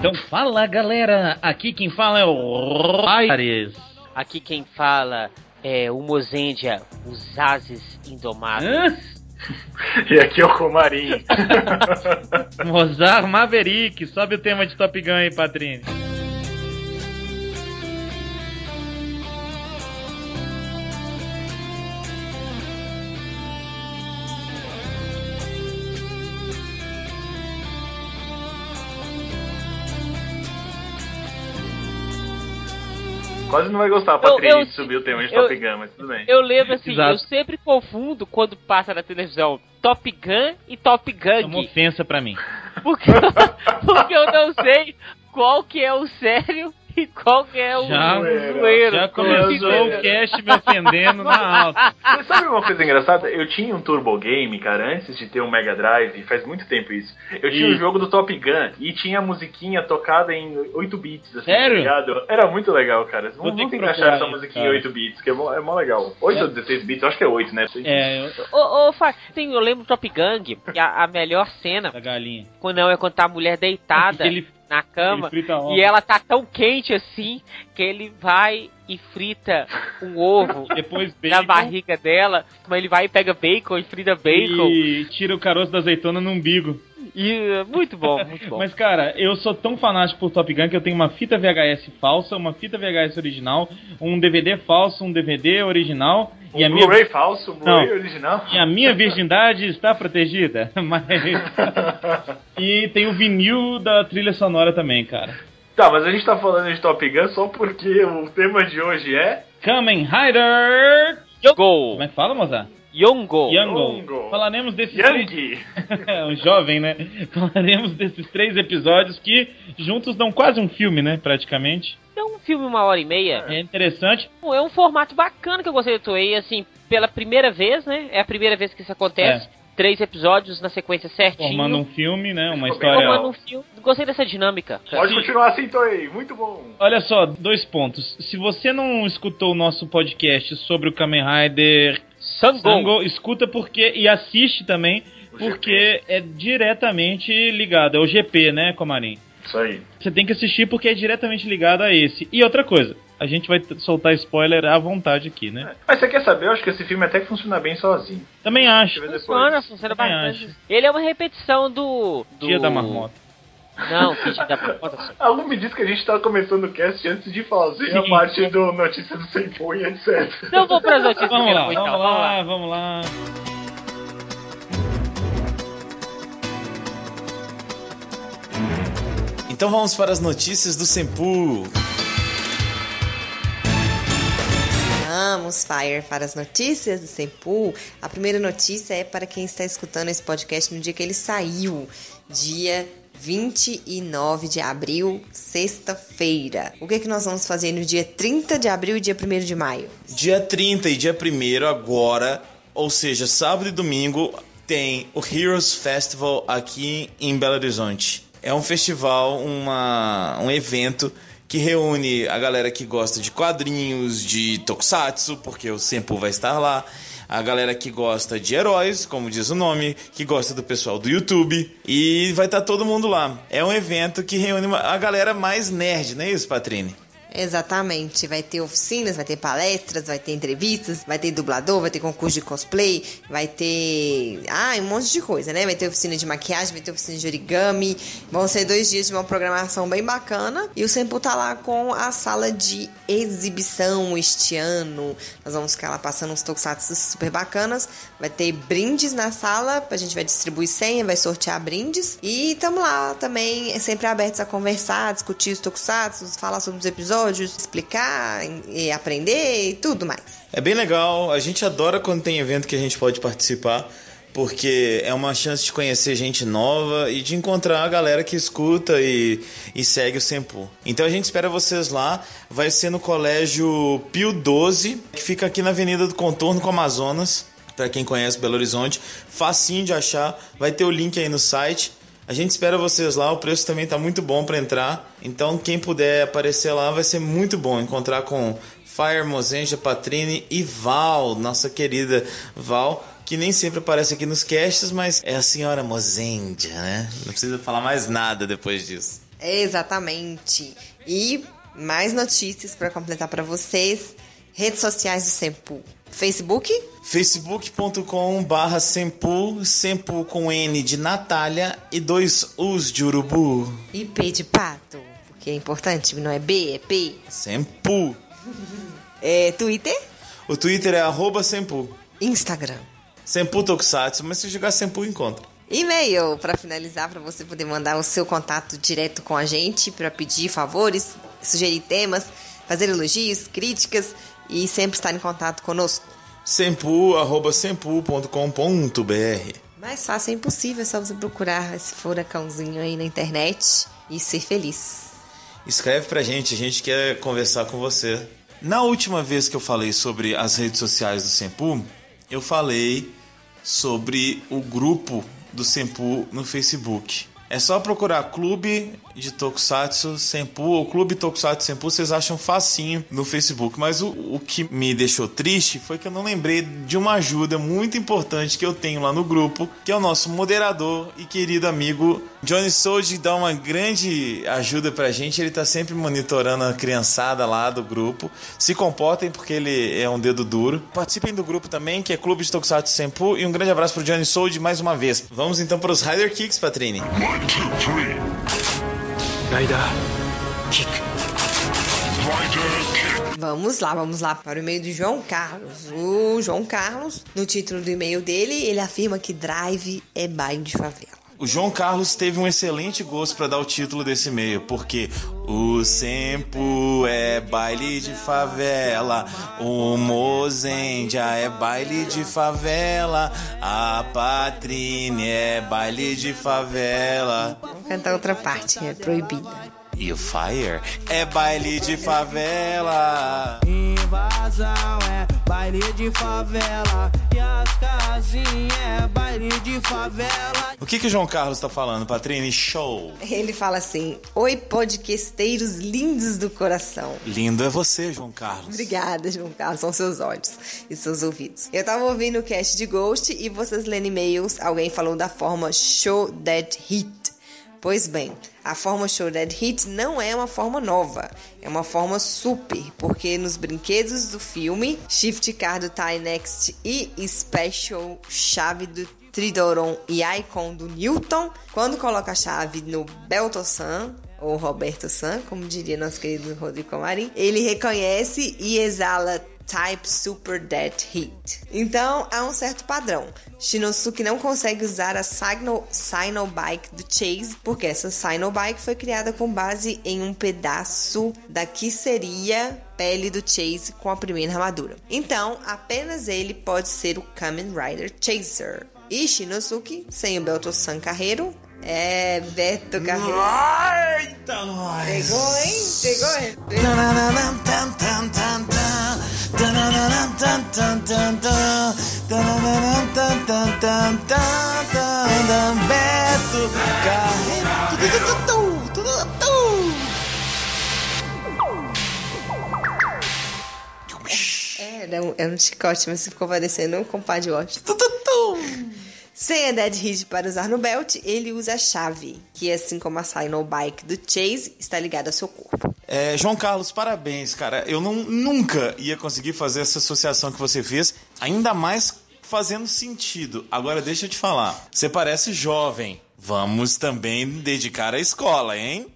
Então fala galera, aqui quem fala é o Ares. Aqui quem fala é o Mozendia, os Ases Indomáveis. E aqui é o Comarim. Mozart Maverick, sobe o tema de Top Gun aí, Patrícia. Quase não vai gostar, Patrícia, eu- de subir o tema de Top Gun, mas tudo bem. Eu lembro assim, Exato. eu sempre confundo quando passa na televisão Top Gun e Top É uma ofensa pra mim. Porque, porque eu não sei qual que é o sério e qual que é o Já- zoeiro. Já começou o cast me ofendendo na alta. Mas sabe uma coisa engraçada? Eu tinha um Turbo Game, cara, antes de ter um Mega Drive, faz muito tempo isso. Eu tinha o jogo do Top Gun e tinha a musiquinha tocada em 8 bits, assim, Sério? tá ligado? Era muito legal, cara. Vou Vamos ter que tentar achar essa musiquinha cara. em 8 bits, que é mó, é mó legal. 8 É. ou 16 bits, eu acho que é 8, né? É, eu... Ô, ô, Fá, eu lembro do Top Gang, que a, a melhor cena, da galinha. quando não é quando tá a mulher deitada Ele, na cama e ela tá tão quente assim que ele vai e frita um ovo Depois na barriga dela, mas ele vai e pega bacon e frita bacon. e tira o caroço da azeitona no umbigo. E é muito bom, muito bom. Mas, cara, eu sou tão fanático por Top Gun que eu tenho uma fita VHS falsa, uma fita VHS original, um DVD falso, um DVD original. Um e, a minha, Blu-ray falso, um Blu-ray Não. original. e a minha virgindade está protegida. Mas... e tem o vinil da trilha sonora também, cara. Tá, mas a gente tá falando de Top Gun só porque o tema de hoje é. Kamen Rider! Yongo! Como é que fala, moça? Yongo! Yango. Yongo. Falaremos desses três... Yang! um jovem, né? Falaremos desses três episódios que juntos dão quase um filme, né? Praticamente. É um filme uma hora e meia. É interessante. É um formato bacana que eu gostei do Toei, assim, pela primeira vez, né? É a primeira vez que isso acontece. Três episódios na sequência certinho. Formando um filme, né? Uma história. Formando um filme. Gostei dessa dinâmica. Pode continuar assim, Toei, muito bom. Olha só, dois pontos. Se você não escutou o nosso podcast sobre o Kamen Rider Sango. Sango, escuta porque e assiste também, O porque é diretamente ligado. É o GP, né, Comarim? Isso aí. Você tem que assistir porque é diretamente ligado a esse. E outra coisa, a gente vai soltar spoiler à vontade aqui, né? Mas você quer saber? Eu acho que esse filme até que funciona bem sozinho. Também acho. Funciona, funciona Também bastante. acho. Ele é uma repetição do. do... Dia da marmota. Não, que dia da marmota. só. A Lu me disse que a gente tá começando o cast antes de fazer a Sim. parte do Notícias do Senpu e etc. Então vou para as notícias Vamos lá, então. vamos lá, vamos lá. Então vamos para as notícias do Sempu. Vamos, Fire, para as notícias do Sempu. A primeira notícia é para quem está escutando esse podcast no dia que ele saiu, dia 29 de abril, sexta-feira. O que, que nós vamos fazer no dia 30 de abril e dia 1 de maio? Dia 30 e dia 1 agora, ou seja, sábado e domingo, tem o Heroes Festival aqui em Belo Horizonte. É um festival, uma, um evento que reúne a galera que gosta de quadrinhos, de tokusatsu, porque o Sempu vai estar lá. A galera que gosta de heróis, como diz o nome, que gosta do pessoal do YouTube. E vai estar todo mundo lá. É um evento que reúne a galera mais nerd, não é isso, Patrine? Exatamente, vai ter oficinas, vai ter palestras, vai ter entrevistas, vai ter dublador, vai ter concurso de cosplay, vai ter. Ah, um monte de coisa, né? Vai ter oficina de maquiagem, vai ter oficina de origami. Vão ser dois dias de uma programação bem bacana. E o Sempu tá lá com a sala de exibição este ano. Nós vamos ficar lá passando uns tokusatsu super bacanas. Vai ter brindes na sala, a gente vai distribuir senha, vai sortear brindes. E estamos lá também, sempre abertos a conversar, discutir os tokusatsu, falar sobre os episódios, explicar e aprender e tudo mais. É bem legal, a gente adora quando tem evento que a gente pode participar, porque é uma chance de conhecer gente nova e de encontrar a galera que escuta e, e segue o Sempu. Então a gente espera vocês lá, vai ser no Colégio Pio 12, que fica aqui na Avenida do Contorno com Amazonas, para quem conhece Belo Horizonte, facinho de achar, vai ter o link aí no site. A gente espera vocês lá, o preço também tá muito bom para entrar. Então quem puder aparecer lá vai ser muito bom encontrar com Fire, Mozenja, Patrine e Val, nossa querida Val, que nem sempre aparece aqui nos casts, mas é a senhora Mozenja, né? Não precisa falar mais nada depois disso. Exatamente. E mais notícias para completar para vocês. Redes sociais do Sempu. Facebook? facebook.com barra Sempu, Sempu com N de Natália e dois U's de urubu. E P de pato, porque é importante, não é B, é P. Sempu. É, Twitter? O Twitter é arroba Sempu. Instagram. Sempu Tokusatsu, mas se jogar Sempu encontra. E-mail para finalizar, para você poder mandar o seu contato direto com a gente, para pedir favores, sugerir temas, fazer elogios, críticas e sempre estar em contato conosco. Sempu, arroba sempu.com.br Mais fácil é impossível, é só você procurar esse furacãozinho aí na internet e ser feliz. Escreve pra gente, a gente quer conversar com você. Na última vez que eu falei sobre as redes sociais do Sempu, eu falei sobre o grupo do Sempu no Facebook. É só procurar Clube de Tokusatsu Senpu ou Clube Tokusatsu Senpu, vocês acham facinho no Facebook. Mas o, o que me deixou triste foi que eu não lembrei de uma ajuda muito importante que eu tenho lá no grupo, que é o nosso moderador e querido amigo Johnny Soji, dá uma grande ajuda pra gente. Ele tá sempre monitorando a criançada lá do grupo. Se comportem porque ele é um dedo duro. Participem do grupo também, que é Clube de Tokusatsu Senpu. E um grande abraço pro Johnny Soji mais uma vez. Vamos então para os Rider Kicks, Patrine. One, two, three. Rider Kick. Rider kick. Vamos lá, vamos lá para o e-mail do João Carlos. O João Carlos, no título do e-mail dele, ele afirma que Drive é baile de favela. O João Carlos teve um excelente gosto para dar o título desse e-mail, porque o Sempo é baile de favela, o Mozendia é baile de favela, a Patrine é baile de favela. Vamos cantar outra parte, é proibida. E o Fire é baile de favela. Invasão é baile de favela e as casinhas é baile de favela. O que, que o João Carlos tá falando, Patrine? Show! Ele fala assim: Oi, podcasteiros lindos do coração. Lindo é você, João Carlos. Obrigada, João Carlos. São seus olhos e seus ouvidos. Eu tava ouvindo o cast de Ghost e vocês lendo e-mails, alguém falou da forma Show That Hit. Pois bem, a forma Show That Hit não é uma forma nova, é uma forma super, porque nos brinquedos do filme, Shift Car do Tie Next e Special Chave do Tridoron e Icon do Newton, quando coloca a chave no Belto-san, ou Roberto San, como diria nosso querido Rodrigo Comarim, ele reconhece e exala Type Super Dead Hit. Então, há um certo padrão. Shinosuke não consegue usar a Sino, Sino Bike do Chase, porque essa Sino Bike foi criada com base em um pedaço da que seria pele do Chase com a primeira armadura. Então, apenas ele pode ser o Kamen Rider Chaser. E Shinosuke, sem o Belto-san Carreiro, é Beto Carreiro. Eita, nós! Pegou, hein? Pegou, hein? Beto Carreiro. Tu. É, era um, era um chicote, mas ficou parecendo um compadre Washington. Sem a Dead Hit para usar no belt, ele usa a chave, que assim como a Sino Bike do Chase, está ligada ao seu corpo. É, João Carlos, parabéns, cara. Eu não, nunca ia conseguir fazer essa associação que você fez, ainda mais fazendo sentido. Agora deixa eu te falar. Você parece jovem. Vamos também dedicar à escola, hein?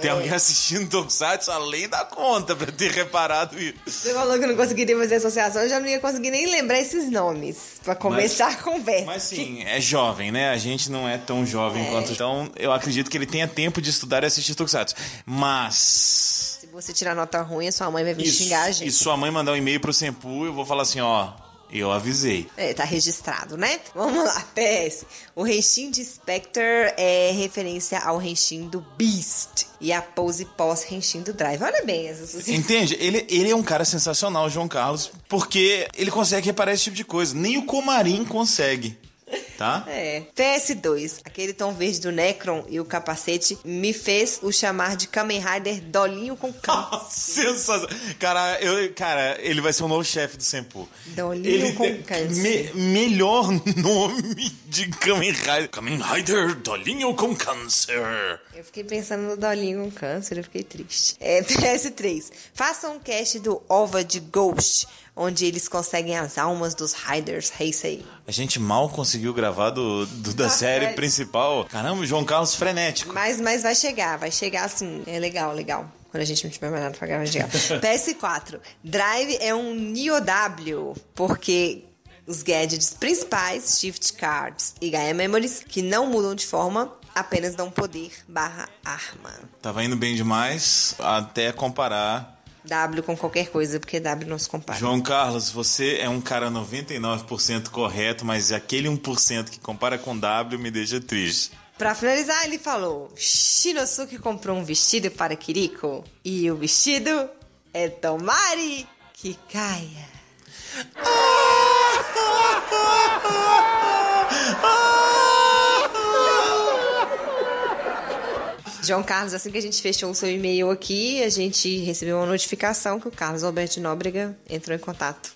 Tem alguém assistindo Tokusatsu além da conta pra ter reparado isso. Você falou que eu não conseguiria fazer associação, eu já não ia conseguir nem lembrar esses nomes para começar a conversa. Mas sim, é jovem, né? A gente não é tão jovem quanto. Então, eu acredito que ele tenha tempo de estudar e assistir Tokusatsu. Mas. Se você tirar nota ruim, a sua mãe vai vir xingar a e gente. sua mãe mandar um e-mail pro Sempu, eu vou falar assim, ó. Eu avisei. É, tá registrado, né? Vamos lá, PS. O Henshin de Spectre é referência ao Henshin do Beast e a pose pós-Henshin do Drive. Olha bem essa associação. Entende? Ele, ele é um cara sensacional, João Carlos, porque ele consegue reparar esse tipo de coisa. Nem o Comarim consegue. Tá? É. PS2, aquele tom verde do Necron e o capacete me fez o chamar de Kamen Rider Dolinho com câncer. Sensacional. Cara, eu, cara, ele vai ser o novo chefe do Senpu. Dolinho Ele com câncer. me- melhor nome de Kamen Rider. Kamen Rider Dolinho com câncer. Eu fiquei pensando no Dolinho com câncer, eu fiquei triste. É, PS3. Faça um cast do OVA de Ghost, onde eles conseguem as almas dos Riders Heisei. A gente mal conseguiu gravar do, do- da Ah, série principal. Caramba, João Carlos frenético. Mas, mas vai chegar, vai chegar assim. É legal, legal. Quando a gente não tiver mais nada pra gravar, chegar. PS4. Drive é um Neo W, porque os gadgets principais, Shift Cards e Gaia Memories, que não mudam de forma, apenas dão poder barra arma. Tava indo bem demais até comparar. W com qualquer coisa, porque W não se compara. João Carlos, você é um cara 99% correto, mas aquele 1% que compara com W me deixa triste. Pra finalizar, ele falou: Shinosuke comprou um vestido para Kiriko e o vestido é Tomari que caia. João Carlos, assim que a gente fechou o seu e-mail aqui, a gente recebeu uma notificação que o Carlos Alberto Nóbrega entrou em contato.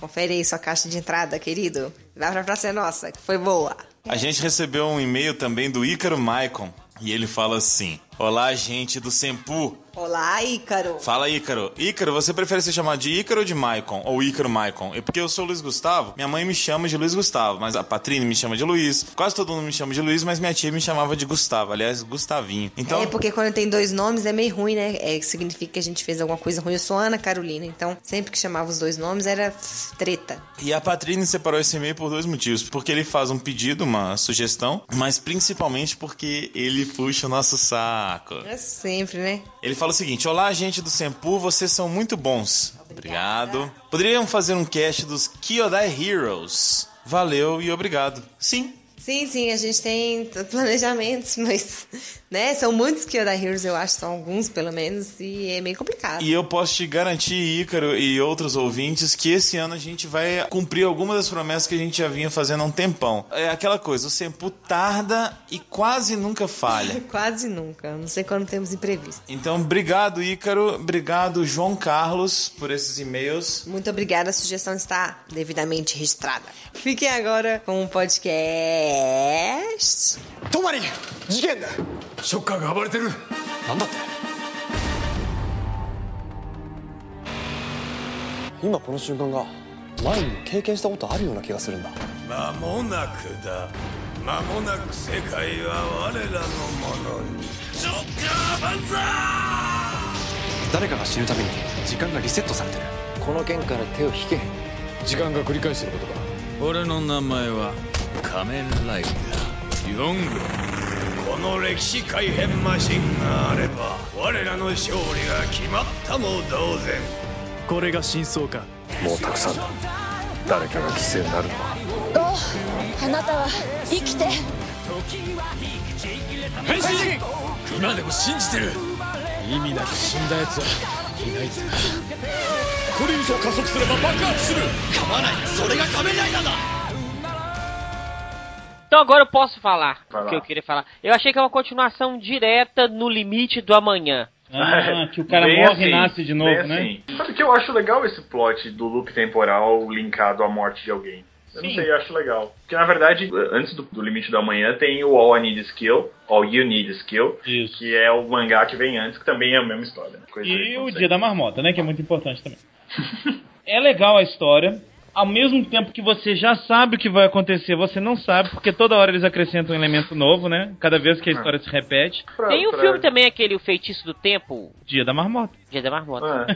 Confere aí sua caixa de entrada, querido. Vai pra Praça é Nossa, que foi boa. A gente recebeu um e-mail também do Ícaro Maicon. E ele fala assim: Olá, gente do Sempu. Olá, Ícaro. Fala, Ícaro. Ícaro, você prefere ser chamado de Ícaro ou de Maicon? Ou Ícaro Maicon? É porque eu sou Luiz Gustavo, minha mãe me chama de Luiz Gustavo, mas a Patrine me chama de Luiz. Quase todo mundo me chama de Luiz, mas minha tia me chamava de Gustavo. Aliás, Gustavinho. Então, É porque quando tem dois nomes é meio ruim, né? É, significa que a gente fez alguma coisa ruim. Eu sou Ana Carolina, então sempre que chamava os dois nomes era treta. E a Patrine separou esse e-mail por dois motivos. Porque ele faz um pedido, uma sugestão, mas principalmente porque ele puxa o nosso saco. É sempre, né? Ele fala o seguinte: Olá, gente do Sempu, vocês são muito bons. Obrigado. Poderiam fazer um cast dos Kyodai Heroes. Valeu e obrigado. Sim. Sim, sim, a gente tem planejamentos, mas, né? São muitos que da Heroes, eu acho, são alguns pelo menos, e é meio complicado. E eu posso te garantir, Ícaro e outros ouvintes, que esse ano a gente vai cumprir algumas das promessas que a gente já vinha fazendo há um tempão. É aquela coisa, o Sempu tarda e quase nunca falha. Quase nunca, não sei quando temos imprevisto. Então, obrigado, Ícaro. Obrigado, João Carlos, por esses e-mails. Muito obrigada, a sugestão está devidamente registrada. Fiquem agora com o podcast. トマリ事件だ。ショッカーが暴れてる。なんだって。今この瞬間が前にも経験したことあるような気がするんだ。間もなくだ。間もなく世界は我らのものに。ジョッカー万歳誰かが死ぬたびに時間がリセットされてる。この件から手を引け。時間が繰り返してることか。俺の名前は仮面ライダー。ヨングこの歴史改変マシンがあれば我らの勝利が決まったも同然。これが真相か。もうたくさんだ誰かが犠牲になるのは？あなたは生きて。変身！今でも信じてる。意味なく死んだ奴は。いないぜこれ以上加速すれば爆発する。構わない。それが仮面ライダーだ Então agora eu posso falar o que eu queria falar. Eu achei que é uma continuação direta no limite do amanhã. Ah, que o cara Bem morre e assim, nasce de novo, né? assim. Sabe que eu acho legal esse plot do loop temporal linkado à morte de alguém? Eu não Sim. sei, eu acho legal. Porque na verdade, antes do, do limite do amanhã, tem o All I Need is Kill, All You Need is Kill, Isso. que é o mangá que vem antes, que também é a mesma história. Coisa E o. Dia da Marmota, né? Que é muito importante também. é legal a história. Ao mesmo tempo que você já sabe o que vai acontecer, você não sabe, porque toda hora eles acrescentam um elemento novo, né? Cada vez que a história se repete. Pra- Tem um filme também, aquele O Feitiço do Tempo, Dia da Marmota. Dia da Marmota. É.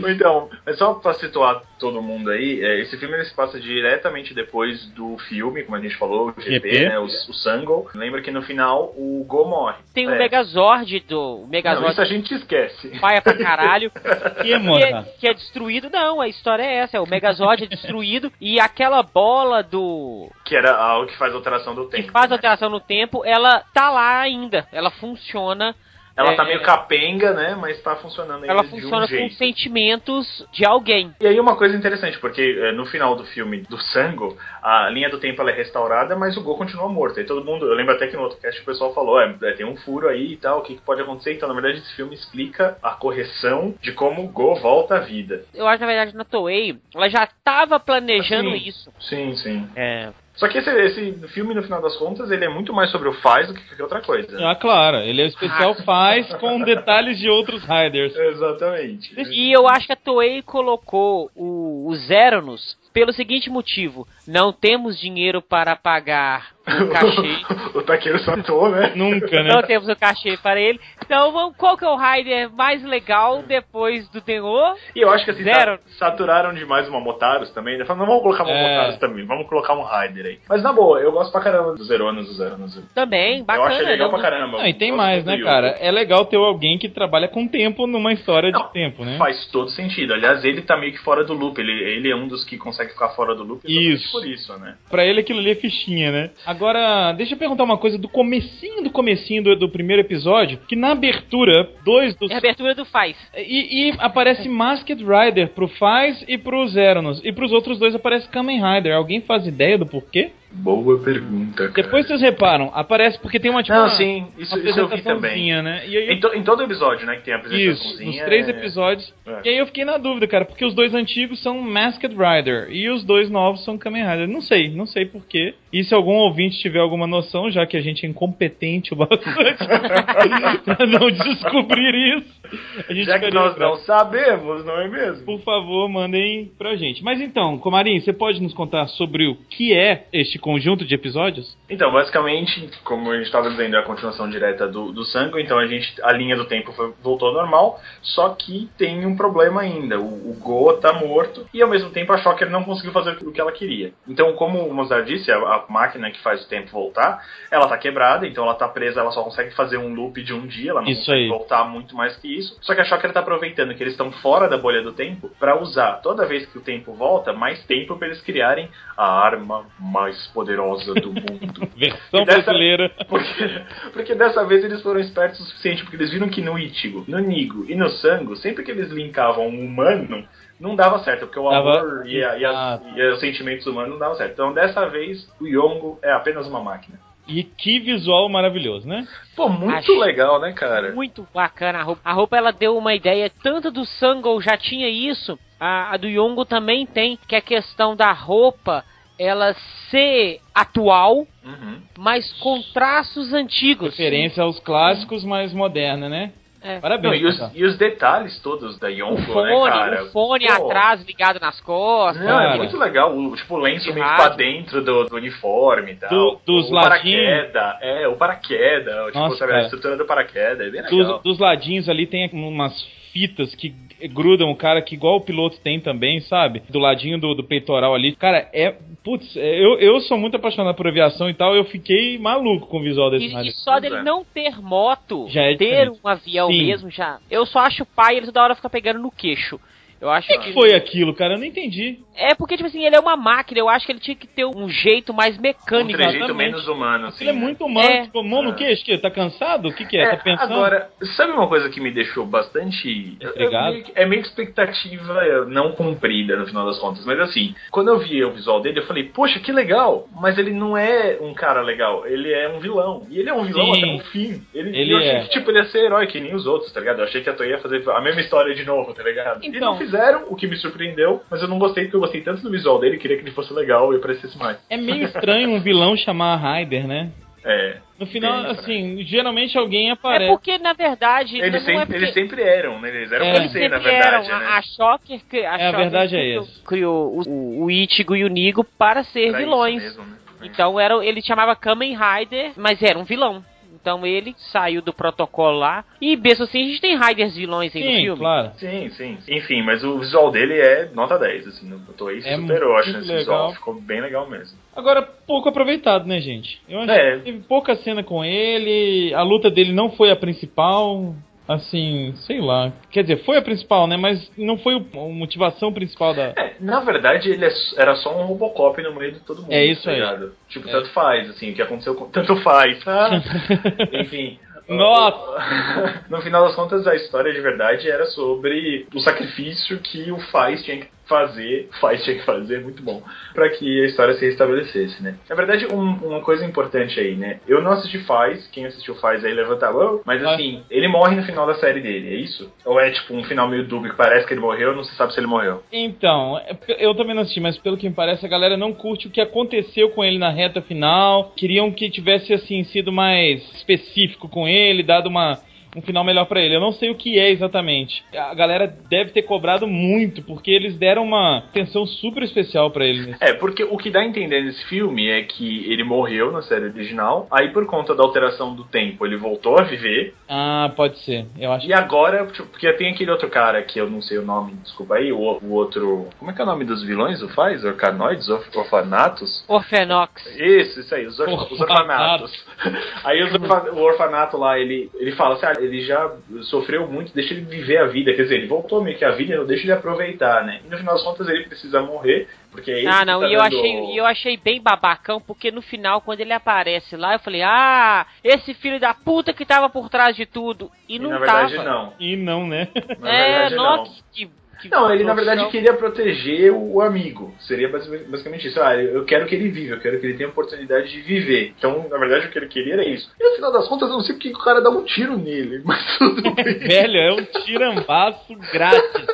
então, é só pra situar todo mundo aí, é, esse filme ele se passa diretamente depois do filme, como a gente falou, o GP, GP. né, o, o Sango. Lembra que no final o Go morre. Tem o É. Megazord do. O Não, Megazord isso a gente esquece. paia pra caralho. Que que, é, que é destruído. Não, a história é essa. é O Megazord é destruído e aquela bola do. Que era algo que faz alteração do que tempo. faz né? alteração no tempo, ela tá lá ainda. Ela funciona Ela É, tá meio capenga, né? Mas tá funcionando ainda Ela funciona um com jeito. sentimentos de alguém. E aí uma coisa interessante, porque é, no final do filme do Sango, a linha do tempo ela é restaurada, mas o Go continua morto. E todo mundo, eu lembro até que no outro cast o pessoal falou, é, é, tem um furo aí e tal, o que, que pode acontecer? Então, na verdade, esse filme explica a correção de como o Go volta à vida. Eu acho, na verdade, na Toei, ela já tava planejando isso. Sim, sim. É. Só que esse, esse filme, no final das contas, ele é muito mais sobre o faz do que qualquer outra coisa. Ah, claro, ele é o especial faz com detalhes de outros Riders. Exatamente. E eu acho que a Toei colocou o, o Zeronos pelo seguinte motivo: não temos dinheiro para pagar o cachê. o Takeru Sato, né? Nunca, né? Não temos o cachê para ele. Então, vamos, qual que é o Rider mais legal depois do Tenho? E eu acho que assim, Zero. sa- saturaram demais o Mamotaros também, né? Falaram, não vamos colocar É. Mamotaros também, vamos colocar um Rider aí. Mas na boa, eu gosto pra caramba dos Zeronos, dos Zeronos. Também, Eu bacana. achei legal né? pra caramba. Não, e tem Eu mais, né, cara? É legal ter alguém que trabalha com tempo numa história Não, de tempo, né? Faz todo sentido. Aliás, ele tá meio que fora do loop. Ele, ele é um dos que consegue ficar fora do loop Isso. por isso, né? Pra ele aquilo ali é fichinha, né? Agora, deixa eu perguntar uma coisa do comecinho do comecinho do, do primeiro episódio, que na abertura, dois dos... É a abertura do Faz. E, e aparece Masked Rider pro Faz e pro Zeronos. E pros outros dois aparece Kamen Rider. Alguém faz ideia do porquê? Boa pergunta, cara. Depois vocês reparam, aparece porque tem uma tipo Não, uma, sim, isso, uma isso eu vi também. apresentaçãozinha, né? E aí Em, to- em todo episódio, né, que tem a Isso, apresentaçãozinha. nos três é- episódios. É. E aí eu fiquei na dúvida, cara, porque os dois antigos são Masked Rider e os dois novos são Kamen Rider. Não sei, não sei porquê. E se algum ouvinte tiver alguma noção, já que a gente é incompetente o bastante pra não descobrir isso, a gente Já que nós grato. não sabemos, não é mesmo? Por favor, mandem pra gente. Mas então, Comarim, você pode nos contar sobre o que é este conjunto de episódios? Então, basicamente, como a gente estava dizendo, é a continuação direta do, do sangue, então a gente a linha do tempo foi- voltou ao normal, só que tem um problema ainda. O, o Go tá morto e ao mesmo tempo a Shocker não conseguiu fazer o que ela queria. Então, como o Mozart disse, a, a máquina que faz o tempo voltar, ela tá quebrada, então ela tá presa, ela só consegue fazer um loop de um dia, ela não Isso consegue aí. voltar muito mais que isso. Só que a Shocker tá aproveitando que eles estão fora da bolha do tempo para usar toda vez que o tempo volta, mais tempo para eles criarem a arma mais poderosa do mundo. Versão dessa- brasileira. Porque, porque dessa vez eles foram espertos o suficiente, porque eles viram que no Ichigo, no Nigo e no Sango, sempre que eles linkavam um humano, não dava certo, porque o Dava- amor e, a- e as- Exato. e os sentimentos humanos não davam certo. Então dessa vez o Yongo é apenas uma máquina. E que visual maravilhoso, né? Pô, muito Acho- legal, né, cara? Muito bacana a roupa. A roupa ela deu uma ideia, tanto do Sango já tinha isso, a, a do Yongo também tem, que é a questão da roupa ela ser atual, Uhum. mas com traços antigos. Referência aos clássicos, mas moderna, né? É. Não, Parabéns, e, os, e os detalhes todos da O Yongo, fone, né, cara? o fone Pô, atrás ligado nas costas. Não, é muito legal. O, tipo, o lenço meio pra dentro do, do uniforme e tal. Do- dos o ladinhos. paraquedas. É, o paraquedas. Tipo, Nossa, sabe, a cara. estrutura do paraquedas. É bem legal. Dos, dos ladinhos ali tem umas fitas que grudam o cara, que igual o piloto tem também, sabe? Do ladinho do, do peitoral ali. Cara, é. Putz, é, eu, eu sou muito apaixonado por aviação e tal, eu fiquei maluco com o visual desse E, e só dele é. não ter moto, Já é ter diferente. um avião Sim. mesmo já. Eu só acho pai ele toda hora fica pegando no queixo. Eu acho O que, que foi aquilo, cara? Eu não entendi. É porque, tipo assim, ele é uma máquina. Eu acho que ele tinha que ter um jeito mais Um mecânico. trejeito exatamente. menos humano, assim. Ele é né? muito humano, É. tipo, mão no É. queixo, que? Tá cansado? O que que é? É, Tá pensando? Agora, sabe uma coisa que me deixou bastante. Intrigado? É meio, que- é meio que expectativa não cumprida no final das contas. Mas assim, quando eu vi o visual dele, eu falei, poxa, que legal! Mas ele não é um cara legal, ele é um vilão. E ele é um vilão Sim. até o fim. Ele, Ele eu achei é. que tipo, ele ia ser herói, que nem os outros, tá ligado? Eu achei que a Toei ia fazer a mesma história de novo, tá ligado? Então. Fizeram, o que me surpreendeu, mas eu não gostei porque eu gostei tanto do visual dele, queria que ele fosse legal e aparecesse mais. É meio estranho um vilão chamar Ryder, né? É. No final, Bem assim, geralmente alguém É aparece. porque, na verdade, Eles, é sempre, porque... eles sempre eram, né? Eles eram É. pra ser, na verdade, eram. né? A, Shocker, a É, a verdade é criou, essa. criou o, o Ichigo e o Nigo para ser isso vilões. mesmo, né? Então era, ele chamava Kamen Rider, mas era um vilão. Então ele saiu do protocolo lá. E mesmo assim, a gente tem Riders vilões aí no Sim, filme. claro. Sim, sim. Enfim, mas o visual dele é nota 10, assim. No Toei É superou, acho, nesse legal. visual. Ficou bem legal mesmo. Agora, pouco aproveitado, né, gente? Eu acho É. que teve pouca cena com ele, a luta dele não foi a principal. Assim, sei lá. Quer dizer, foi a principal, né? Mas não foi o- a motivação principal da. É, na verdade, ele é- era só um Robocop no meio de todo mundo. É isso tá aí. ligado? Tipo, É. tanto faz, assim, o que aconteceu com. Tanto faz, tá? Enfim. Nossa! no final das contas, a história de verdade era sobre o sacrifício que o Faz tinha que fazer, faz tinha que fazer, muito bom, para que a história se restabelecesse, né? Na verdade, um, uma coisa importante aí, né? Eu não assisti Faz, quem assistiu Faz aí levanta a mão, mas assim, ele morre no final da série dele, é isso? Ou é tipo um final meio dúbio que parece que ele morreu, não se sabe se ele morreu? Então, é, eu também não assisti, mas pelo que me parece, a galera não curte o que aconteceu com ele na reta final. Queriam que tivesse, assim, sido mais específico com ele, dado uma um final melhor para ele. Eu não sei o que é exatamente. A galera deve ter cobrado muito, porque eles deram uma atenção super especial para ele. É, porque o que dá a entender nesse filme é que ele morreu na série original, aí por conta da alteração do tempo ele voltou a viver. Ah, pode ser. Eu acho. E agora, tipo, porque tem aquele outro cara que eu não sei o nome, desculpa aí, o, o outro. Como é que é o nome dos vilões? O faz? Orcanoides? Orfanatos? Orfenox. Isso, isso aí, os, orf os orfanatos. aí os orfa o orfanato lá, ele, ele fala assim: ah, ele já sofreu muito, deixa ele viver a vida. Quer dizer, ele voltou meio que a vida, deixa ele aproveitar, né? E no final das contas ele precisa morrer, porque é ele Ah, não, tá e eu achei, eu achei bem babacão, porque no final, quando ele aparece lá, eu falei, ah, esse filho da puta que tava por trás de tudo. E, E não na verdade tava. não. E não, né? Na é, verdade, nossa, não. que, que Não, ele na verdade queria proteger o amigo. Seria basic- basicamente isso. Ah, eu quero que ele viva, eu quero que ele tenha a oportunidade de viver. Então, na verdade, o que ele queria era isso. E no final das contas, eu não sei porque o cara dá um tiro nele, mas tudo bem. Velho, é um tirambaço grátis.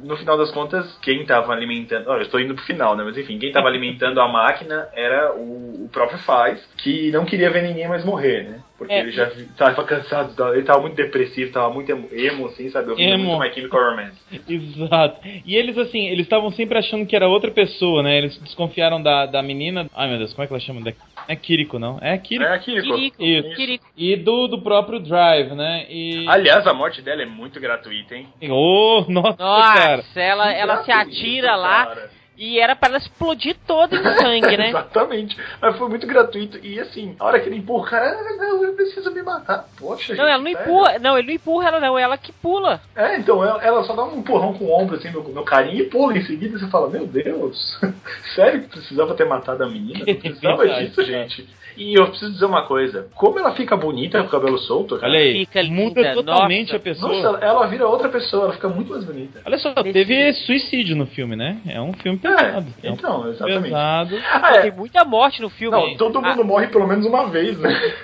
No final das contas, quem tava alimentando. Olha, eu estou indo pro final, né? Mas enfim, quem tava alimentando a máquina era o, o próprio Faz, que não queria ver ninguém mais morrer, né? Porque É. ele já vi- tava cansado, ele tava muito depressivo, tava muito emo, assim, sabe? Eu Emo. muito My Chemical Romance. Exato. E eles, assim, eles estavam sempre achando que era outra pessoa, né? Eles desconfiaram da, da menina. Ai meu Deus, como é que ela chama? É Kiriko, não? É Kiriko. É Kiriko. Kiriko, Isso. Kiriko. E do, do próprio Drive, né? E. Aliás, a morte dela é muito gratuita, hein? Oh, nossa, cara. Nossa, ela, ela se atira lá cara. E era pra ela explodir toda em sangue, né? Exatamente. Mas foi muito gratuito. E assim, a hora que ele empurra o cara, "Ah, eu preciso me matar. Poxa, Não, gente, ela não sério? empurra, não, ele não empurra ela não, ela que pula. É, então ela, ela só dá um empurrão com o ombro assim no, no carinha e pula em seguida e você fala, meu Deus, sério que precisava ter matado a menina? Não precisava disso, gente. E eu preciso dizer uma coisa, como ela fica bonita com o cabelo solto, cara. Olha aí, Fica muda linda, totalmente nossa. a pessoa. Nossa, ela, vira outra pessoa, ela fica muito mais bonita. Olha só, teve suicídio no filme, né? É um filme pesado. É, um então, filme exatamente. pesado. Ah, Tem é. muita morte no filme. Não, todo mundo morre pelo menos uma vez, né?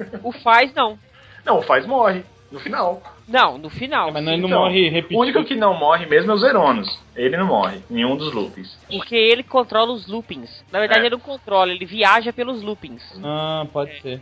Ah, o faz não. Não, o Faz morre, no final. Não, no final. É, mas não, ele não então, morre repetido. O único que não morre mesmo é o Zeronos. Ele não morre. Nenhum dos loopings. Porque ele controla os loopings. Na verdade, é. ele não controla, ele viaja pelos loopings. Ah, pode é. ser.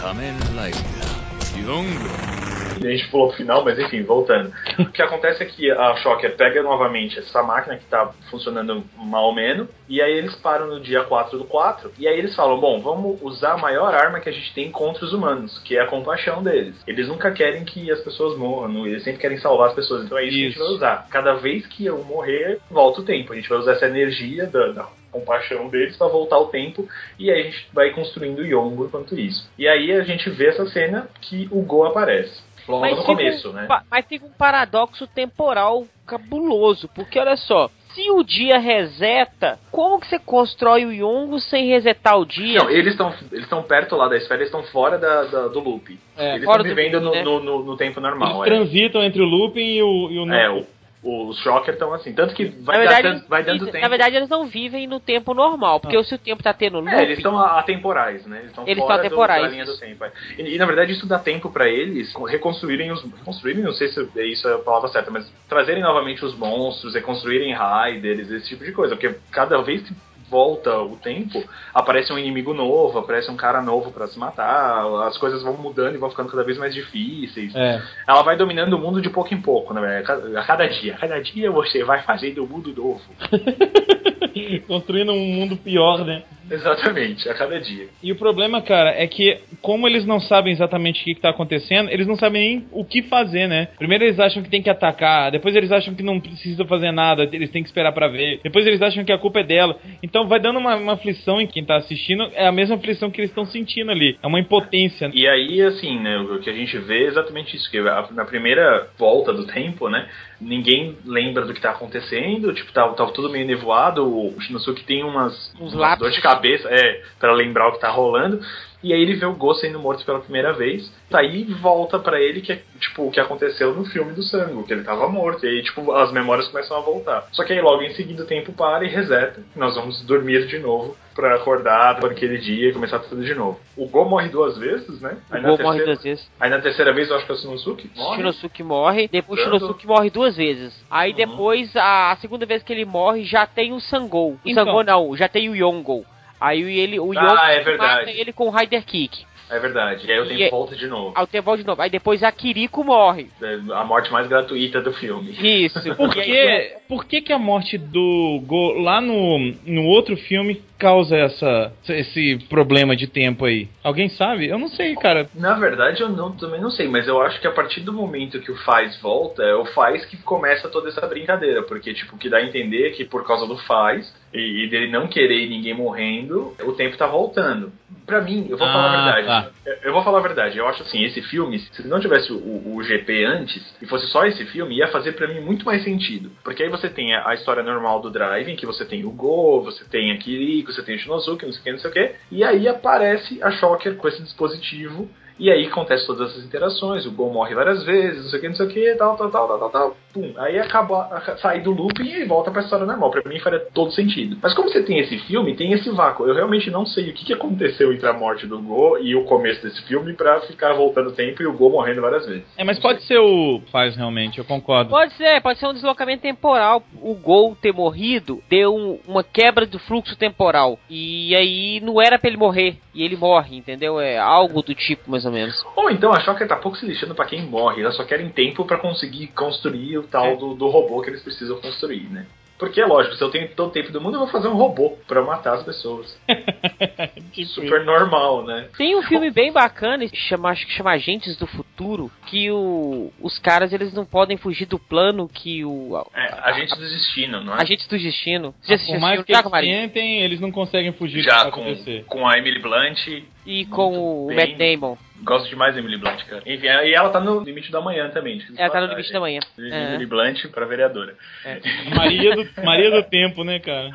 Kamen Rider. Yongo e a gente pulou pro final, mas enfim, voltando. O que acontece é que a Shocker pega novamente essa máquina que tá funcionando mal ou menos, e aí eles param no dia 4 do 4, e aí eles falam: bom, vamos usar a maior arma que a gente tem contra os humanos, que é a compaixão deles. Eles nunca querem que as pessoas morram, eles sempre querem salvar as pessoas, então é isso, isso. que a gente vai usar. Cada vez que eu morrer, volta o tempo, a gente vai usar essa energia da, da compaixão deles para voltar o tempo e aí a gente vai construindo o Yongo enquanto isso. E aí a gente vê essa cena que o Go aparece. Logo no fica começo, um, né? mas fica um paradoxo temporal cabuloso. Porque olha só, se o dia reseta, como que você constrói o Yongo sem resetar o dia? Não, eles estão eles estão perto lá da esfera, eles estão fora da, da- do loop. É, eles estão do vivendo loop, no, né? no, no- no tempo normal. Eles transitam entre o looping e o, e o É, é não- o, os Shocker estão assim. Tanto que vai, na, verdade, dar- eles vai dando tempo. na verdade, eles não vivem no tempo normal. Porque se o tempo tá tendo loop, É, eles estão atemporais, né? Eles estão Eles fora atemporais, do, da linha do tempo. é. E, e, na verdade isso dá tempo pra eles reconstruírem os. Reconstruírem, não sei se isso é a palavra certa, mas trazerem novamente os monstros, reconstruírem raiders, esse tipo de coisa. Porque cada vez que volta o tempo, aparece um inimigo novo, aparece um cara novo pra se matar, as coisas vão mudando e vão ficando cada vez mais difíceis. É. Ela vai dominando o mundo de pouco em pouco, né? A cada- dia. A cada dia você vai fazendo o mundo novo. Construindo um mundo pior, né? Exatamente, a cada dia. E o problema, cara, é que como eles não sabem exatamente o que, que tá acontecendo, eles não sabem nem o que fazer, né? Primeiro eles acham que tem que atacar, depois eles acham que não precisa fazer nada, eles têm que esperar pra ver. Depois eles acham que a culpa é dela. Então vai dando uma, uma aflição em quem tá assistindo, é a mesma aflição que eles estão sentindo ali. É uma impotência. E aí, assim, né, o que a gente vê é exatamente isso, que a- na primeira volta do tempo, né, ninguém lembra do que tá acontecendo, tipo, tá, tá tudo meio nevoado, o Shinosuke tem umas, Uns lapsos. Cabeça, é, para lembrar o que tá rolando, e aí ele vê o Go sendo morto pela primeira vez. Daí volta pra ele que é tipo o que aconteceu no filme do Sango, que ele tava morto, e aí tipo as memórias começam a voltar. Só que aí logo em seguida o tempo para e reseta. Nós vamos dormir de novo pra acordar para aquele dia e começar tudo de novo. O Go morre duas vezes, né? O Go morre duas vezes. Aí na terceira vez eu acho que é o Shinosuke morre. Shinosuke morre, depois o Tanto- Shinosuke morre duas vezes. Aí Uhum. depois, a, a segunda vez que ele morre, já tem o Sangou. O Então. Sangou não, já tem o Yongo. Aí ele, o Ah, Yongo é mata ele com o Rider Kick. É verdade. E aí o tempo E é- volta de novo. Aí o tempo volta de novo. Aí depois a Kiriko morre. É A morte mais gratuita do filme. Isso. Por que, por que, que a morte do Go lá no, no outro filme causa essa, esse problema de tempo aí? Alguém sabe? Eu não sei, cara. Na verdade, eu não, também não sei, mas eu acho que a partir do momento que o Faz volta, é o Faz que começa toda essa brincadeira. Porque, tipo, que dá a entender que por causa do Faz e, e dele não querer ninguém morrendo, o tempo tá voltando. Pra mim, eu vou falar Ah, a verdade. tá. Eu, eu vou falar a verdade. Eu acho assim, esse filme, se não tivesse o, o GP antes, e fosse só esse filme, ia fazer pra mim muito mais sentido. Porque aí você tem a, a história normal do Drive, em que você tem o Go, você tem a Kiriko, você tem o Shinosuke, não sei o que, não sei o que. E aí aparece a Shocker com esse dispositivo. E aí acontece todas essas interações, o Go morre várias vezes, não sei o que, não sei o que, tal, tal, tal, tal, tal, tal. Pum. Aí acaba, a- sai do looping e volta pra história normal. Pra mim faria todo sentido. Mas como você tem esse filme, tem esse vácuo. Eu realmente não sei o que, que aconteceu entre a morte do Go e o começo desse filme pra ficar voltando o tempo e o Go morrendo várias vezes. É, mas pode ser o Faz realmente, eu concordo. Pode ser, pode ser um deslocamento temporal. O Gol ter morrido deu um- uma quebra do fluxo temporal. E aí não era pra ele morrer. E ele morre, entendeu? É algo do tipo, mais ou menos. Ou então a Shocker tá pouco se lixando pra quem morre, elas só querem tempo pra conseguir construir tal do, do robô que eles precisam construir, né? Porque é lógico, se eu tenho todo o tempo do mundo, eu vou fazer um robô pra matar as pessoas. Super normal, né? Tem um filme bem bacana, chama, acho que chama Agentes do Futuro, que o, os caras eles não podem fugir do plano que o. É, Agente do Destino, não é? Agentes do Destino. Você Ah, por mais que eles tentem, eles não conseguem fugir do que Já com, acontecer. com a Emily Blunt. E com Muito o bem. Matt Damon. Gosto demais da Emily Blunt, cara. Enfim, e ela tá no limite da manhã também. Ela tá no limite gente. da manhã. Emily Blunt pra vereadora. É. Maria do, Maria do Tempo, né, cara?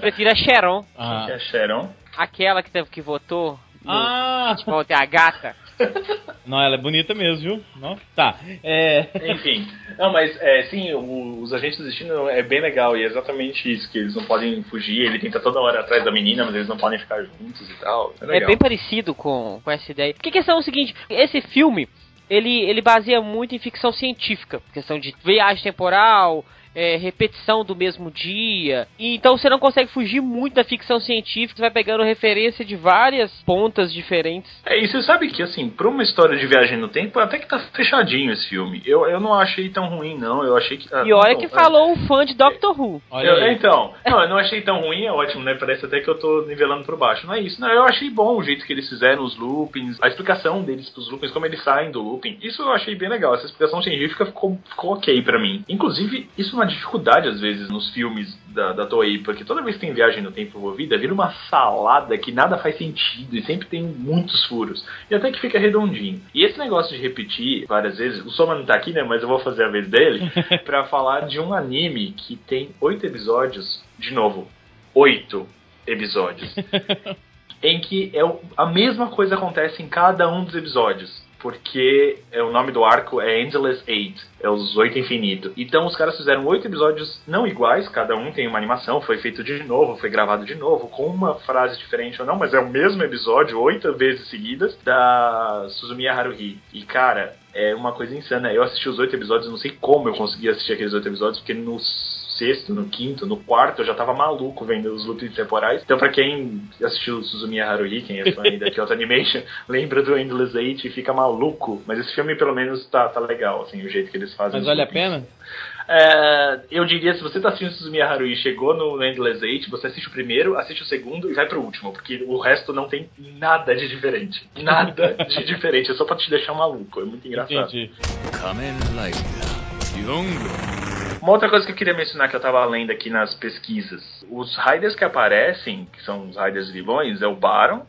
Prefiro a Sharon, Ah. Que é a Sharon. aquela que, que votou. no- Ah! Tipo, a gata. Não, ela é bonita mesmo, viu? Não? Tá. É. Enfim. Não, mas é, sim, o- os agentes do destino é bem legal e é exatamente isso, que eles não podem fugir, ele tenta toda hora atrás da menina, mas eles não podem ficar juntos e tal. É, É bem parecido com, com essa ideia. Porque a questão é o seguinte: esse filme ele, ele baseia muito em ficção científica, questão de viagem temporal. É, repetição do mesmo dia. E então você não consegue fugir muito da ficção científica, você vai pegando referência de várias pontas diferentes. É, e você sabe que, assim, pra uma história de viagem no tempo, até que tá fechadinho esse filme. Eu, eu não achei tão ruim, não. Eu achei que. ah, E olha não, que é. falou um fã de Doctor Who. Olha Eu- então, não, eu não achei tão ruim, é ótimo, né? Parece até que eu tô nivelando por baixo. Não é isso, não. Eu achei bom o jeito que eles fizeram os loopings, a explicação deles pros loopings, como eles saem do looping. Isso eu achei bem legal. Essa explicação científica ficou, ficou ok pra mim. Inclusive, isso é uma dificuldade às vezes nos filmes da, da Toei, porque toda vez que tem viagem no tempo envolvida, vira uma salada que nada faz sentido e sempre tem muitos furos. E até que fica redondinho. E esse negócio de repetir várias vezes, o Soma não tá aqui, né? Mas eu vou fazer a vez dele pra falar de um anime que tem oito episódios, de novo, oito episódios, em que é a mesma coisa acontece em cada um dos episódios. Porque é, o nome do arco é Endless Eight, é os oito infinito. Então os caras fizeram oito episódios não iguais, cada um tem uma animação, foi feito de novo, foi gravado de novo, com uma frase diferente ou não, mas é o mesmo episódio, oito vezes seguidas, da Suzumiya Haruhi. E cara, é uma coisa insana. Eu assisti os oito episódios, não sei como eu consegui assistir aqueles oito episódios, porque no sexto, no quinto, no quarto, eu já tava maluco vendo os loops temporais. Então, pra quem assistiu Suzumiya Haruhi, quem é fã da Kyoto Animation, lembra do Endless Eight e fica maluco. Mas esse filme, pelo menos, tá, tá legal, assim, o jeito que eles fazem. Mas vale a pena? É, eu diria, se você tá assistindo Suzumiya Haruhi e chegou no Endless Eight, você assiste o primeiro, assiste o segundo e vai pro último, porque o resto não tem nada de diferente. Nada de diferente. É só pra te deixar maluco. É muito engraçado. Entendi. Kamen uma outra coisa que eu queria mencionar que eu tava lendo aqui nas pesquisas. Os Raiders que aparecem, que são os Raiders vilões, é o Baron,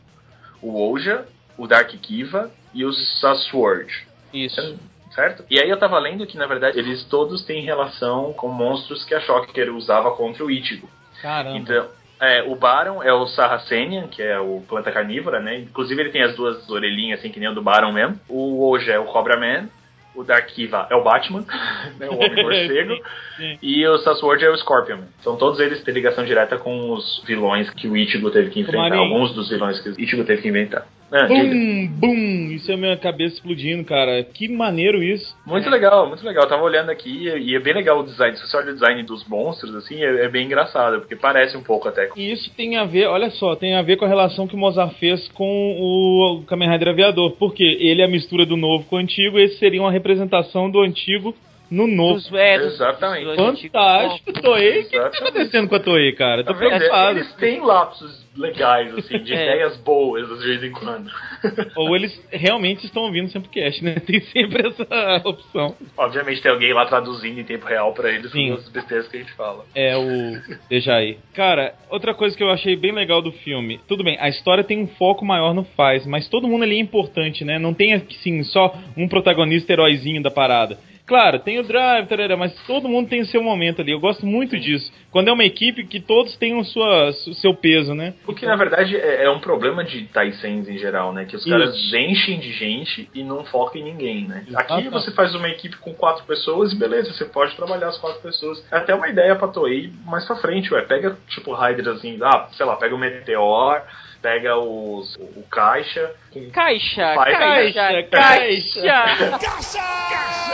o Ouja, o Dark Kiva e o Sasword. Isso. Certo? E aí eu tava lendo que, na verdade, eles todos têm relação com monstros que a Shocker usava contra o Ichigo. Caramba. Então, É, o Baron é o Sarracenian, que é o planta carnívora, né? Inclusive ele tem as duas orelhinhas, assim, que nem o do Baron mesmo. O Oja é o Cobra Man. O Dark Kiva é o Batman, né, o Homem Morcego. Sim, sim. E o Sasword é o Scorpion. Então todos eles têm ligação direta com os vilões que o Ichigo teve que enfrentar. Marinho. Alguns dos vilões que o Ichigo teve que inventar. Diga. Bum, bum! Isso é a minha cabeça explodindo, cara. Que maneiro isso. Muito legal, muito legal. Eu tava olhando aqui e é bem legal o design. Se você olha o design dos monstros, assim, é, é bem engraçado, porque parece um pouco até E isso tem a ver, olha só, tem a ver com a relação que o Mozart fez com o Kamen Rider Aviador. Porque ele é a mistura do novo com o antigo, esse seria uma representação do antigo no novo. Dos, é, dos- Exatamente. dos. Fantástico, Toei. O que, que tá acontecendo com a Toei, cara? Tô Tá preocupado. Eles têm lapsos legais, assim, de É. ideias boas de vez em quando. Ou eles realmente estão ouvindo sempre cast, né? Tem sempre essa opção. Obviamente tem alguém lá traduzindo em tempo real pra eles Sim. as besteiras que a gente fala. É o Dejaí. Cara, outra coisa que eu achei bem legal do filme. Tudo bem, a história tem um foco maior no Faz, mas todo mundo ali é importante, né? Não tem, assim, só um protagonista heróizinho da parada. Claro, tem o Drive, tarará, mas todo mundo tem o seu momento ali. Eu gosto muito disso. Quando é uma equipe que todos têm o sua, o seu peso, né? O que na verdade é, é um problema de Taisens em geral, né? Que os caras Isso. enchem de gente e não focam em ninguém, né? Aqui você faz uma equipe com quatro pessoas e beleza, você pode trabalhar as quatro pessoas. É até uma ideia pra Toei mais pra frente, ué. Pega tipo Raider assim, ah, sei lá, pega o Meteor, pega os, o, o Caixa. com- Caixa, Faz- caixa, Caixa, caixa.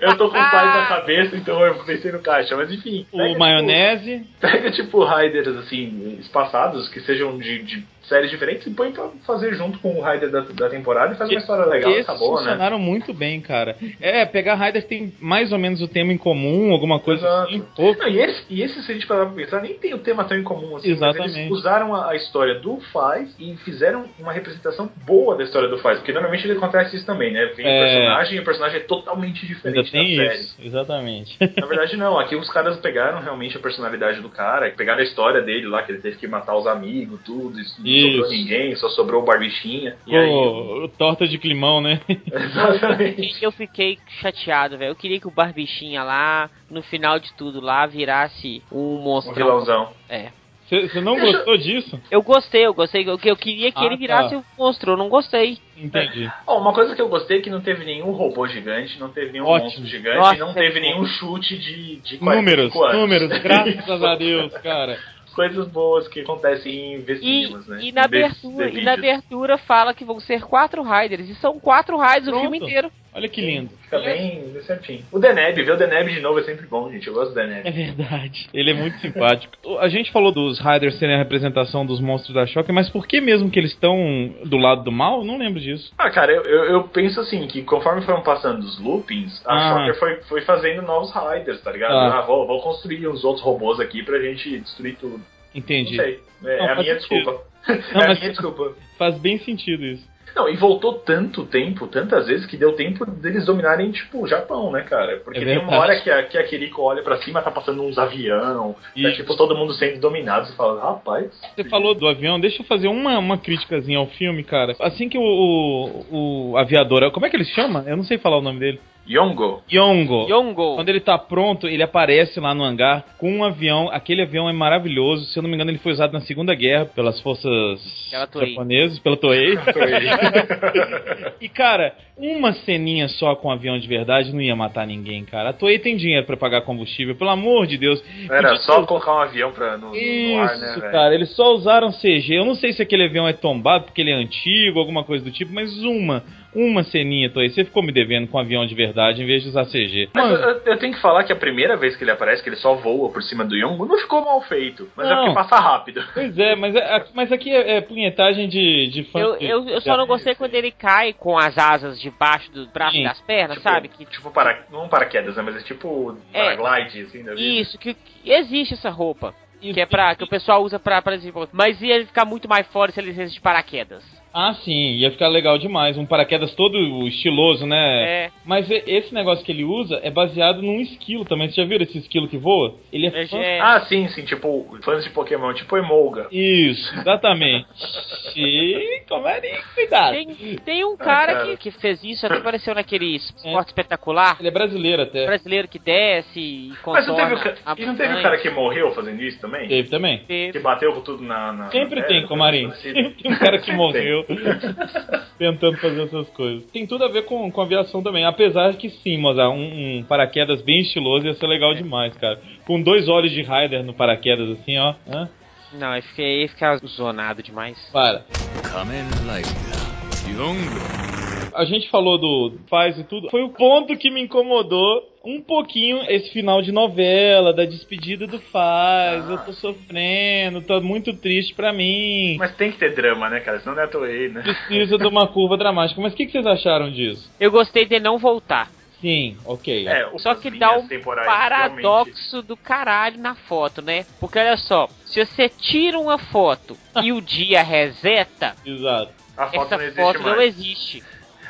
Eu tô com o pai na cabeça, então eu pensei no Caixa, mas enfim. O pega, tipo, maionese. Pega tipo Raiders assim, espaçados, que sejam de, de séries diferentes e põe pra fazer junto com o Raider da, da temporada e faz uma história legal, Esses acabou, né? funcionaram muito bem, cara. É, pegar Rider tem mais ou menos o tema em comum, alguma coisa Exato. assim. Pô, Não, e, esse, e esse, se a gente parar pra pensar, nem tem o tema tão em comum assim. Exatamente. eles usaram a, a história do Faz e fizeram uma representação boa da história do Faz. Porque normalmente ele acontece isso também, né? Vem É. o personagem e o personagem é totalmente diferente da série. isso, exatamente. Na verdade, não. Aqui os caras pegaram realmente a personalidade do cara, pegaram a história dele lá, que ele teve que matar os amigos, tudo, isso, não Isso. sobrou ninguém, só sobrou o Barbichinha. E aí. Pô, torta de climão, né? Exatamente. Eu fiquei chateado, velho. Eu queria que o Barbichinha lá, no final de tudo lá, virasse um Um monstro. vilãozão. É. Você não gostou disso? Eu gostei, eu gostei. Eu, eu queria que Ah, ele virasse tá. um monstro, eu não gostei. Entendi. Ó, uma coisa que eu gostei é que não teve nenhum robô gigante, não teve nenhum Ótimo. monstro gigante Nossa, e não é teve bom. nenhum chute de, de Números, 45 anos. números, graças a Deus, cara. Coisas boas que acontecem em investimentos, né? e na abertura, e na abertura fala que vão ser quatro Riders. E são quatro Riders o Pronto. filme inteiro. Olha que lindo. Fica bem, bem certinho. O Deneb, ver o Deneb de novo é sempre bom, gente. Eu gosto do É Deneb. verdade. Ele é muito simpático. A gente falou dos Riders serem a representação dos monstros da Shocker, mas por que mesmo que eles estão do lado do mal? Eu não lembro disso. Ah, cara, eu, eu, eu penso assim, que conforme foram passando os loopings, a Ah. Shocker foi, foi fazendo novos Riders, tá ligado? Ah. Ah, vou, vou construir uns outros robôs aqui pra gente destruir tudo. Entendi. Não sei. É, Não, é a minha sentido. desculpa. Não, é mas- minha desculpa. Faz bem sentido isso. Não, e voltou tanto tempo, tantas vezes, que deu tempo deles dominarem, tipo, o Japão, né, cara? Porque É tem uma hora que a, que a Kiriko olha pra cima, tá passando uns avião, tá, Isso. tipo, todo mundo sendo dominado. Você fala, rapaz... Você falou do avião, deixa eu fazer uma, uma criticazinha ao filme, cara. Assim que o, o, o aviador. Como é que ele se chama? Eu não sei falar o nome dele. Yongo. Yongo. Yongo. Quando ele tá pronto, ele aparece lá no hangar com um avião. Aquele avião é maravilhoso. Se eu não me engano, ele foi usado na Segunda Guerra pelas forças Pela Toei. japonesas, pela Toei. e cara, uma ceninha só com um avião de verdade não ia matar ninguém, cara. A Toei tem dinheiro pra pagar combustível, pelo amor de Deus. Era Podia só ter- colocar um avião pra, no, no ar, né, Isso, cara, eles só usaram CG. Eu não sei se aquele avião é tombado porque ele é antigo, alguma coisa do tipo, mas uma, uma ceninha, Toei. Você ficou me devendo com um avião de verdade em vez de usar CG. Mas Mano, eu, eu tenho que falar que a primeira vez que ele aparece, que ele só voa por cima do Yongo, não ficou mal feito. Mas é Não. porque passa rápido. Pois é, mas, é- mas aqui é, é punhetagem de, de fã. Eu, eu, eu só não gostei quando ele cai com as asas debaixo do braço Sim. e das pernas, Tipo, sabe? Que, Tipo, para, não paraquedas, né? Mas é tipo É. paraglide, assim, da vida. isso, que, que existe essa roupa. Que é pra. que o pessoal usa pra, pra desenvolver. Mas ia ficar muito mais fora se ele de paraquedas. Ah, sim, ia ficar legal demais. Um paraquedas todo estiloso, né? É. Mas esse negócio que ele usa é baseado num esquilo também. Você já viu esse esquilo que voa? Ele é, É, fan- é. Ah, sim, sim, tipo, fãs de Pokémon, tipo Emolga. Isso, exatamente. e comerem, cuidado. Tem, tem um cara, cara. Que, que fez isso, até apareceu naquele esporte espetacular. Ele é brasileiro até. Brasileiro que desce e Mas não teve, o contorna ca- e não teve o cara que morreu fazendo isso também? Teve também. Teve. Que bateu com tudo na. na Sempre na tem, terra, Comarim. coisa Sempre parecida. tem um cara que morreu tem. tentando fazer essas coisas. Tem tudo a ver com, com aviação também. Apesar que sim, mas um, um paraquedas bem estiloso ia ser legal é. demais, cara. Com dois olhos de Rider no paraquedas, assim, ó. Hã? Não, aí fica ia ficar zonado demais. Para. A gente falou do faz e tudo. Foi o ponto que me incomodou um pouquinho esse final de novela, da despedida do faz. Eu tô sofrendo, tô muito triste pra mim. Mas tem que ter drama, né, cara? Senão não é Toei, né? Precisa de uma curva dramática. Mas o que, que vocês acharam disso? Eu gostei de não voltar. Sim, ok. É, Só que dá um paradoxo do caralho na foto, né? Porque olha só, se você tira uma foto e o dia reseta, Exato. realmente, A foto essa não existe foto mais. não existe.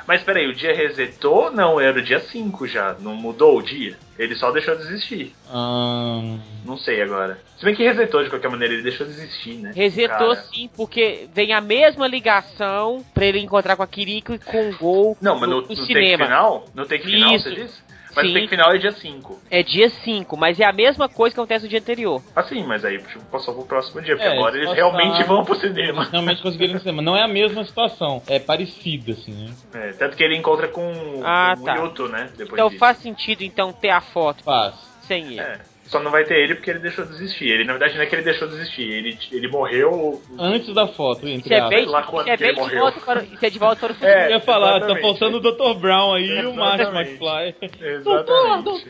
Mas peraí, o dia resetou? Não, era o dia 5 já. Não mudou o dia? Ele só deixou de existir. Ahn, Não sei agora. Se bem que resetou de qualquer maneira, ele deixou de existir, né? Resetou Cara. sim, porque vem a mesma ligação pra ele encontrar com a Kiriko e com o Gol Não, mas no, no no take cinema. final? No take final, Isso. você disse? Mas Sim. o take final é dia 5. É dia 5, mas é a mesma coisa que acontece no dia anterior. Assim, mas aí tipo, passou pro próximo dia, porque É, agora eles passaram- realmente vão pro cinema. realmente conseguiram no cinema. Não é a mesma situação, é parecida, assim, né? É, tanto que ele encontra com, Ah, com tá. o Yuto, né? Depois então disso. faz sentido então ter a foto Faz. sem ele. É. Só não vai ter ele porque ele deixou de existir. Ele, na verdade, não é que ele deixou de existir. Ele, ele morreu. Antes da foto, entre é bem, lá quando é ele bem de morreu. volta para, isso é de volta para o futuro. É, Eu ia falar, tá faltando o Dr. Brown aí e o Martin Exatamente. McFly. Exatamente.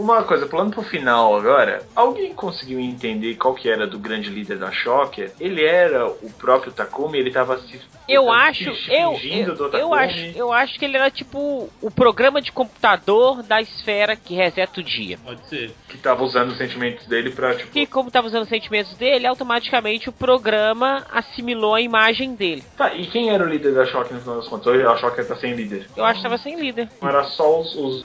Uma coisa, pulando pro final agora, alguém conseguiu entender qual que era do grande líder da Shocker? Ele era o próprio Takumi, ele tava se Eu tava acho, se eu, fingindo eu, do eu Takumi. acho, eu acho que ele era tipo o programa de computador da esfera que reseta o dia. Pode ser. que tava usando os sentimentos dele pra, tipo, Que como estava usando os sentimentos dele, automaticamente o programa assimilou a imagem dele. Tá, e quem era o líder da Shocker no final das contas? Ou A Shocker tá sem líder. Eu acho que estava sem líder. Não era só os, os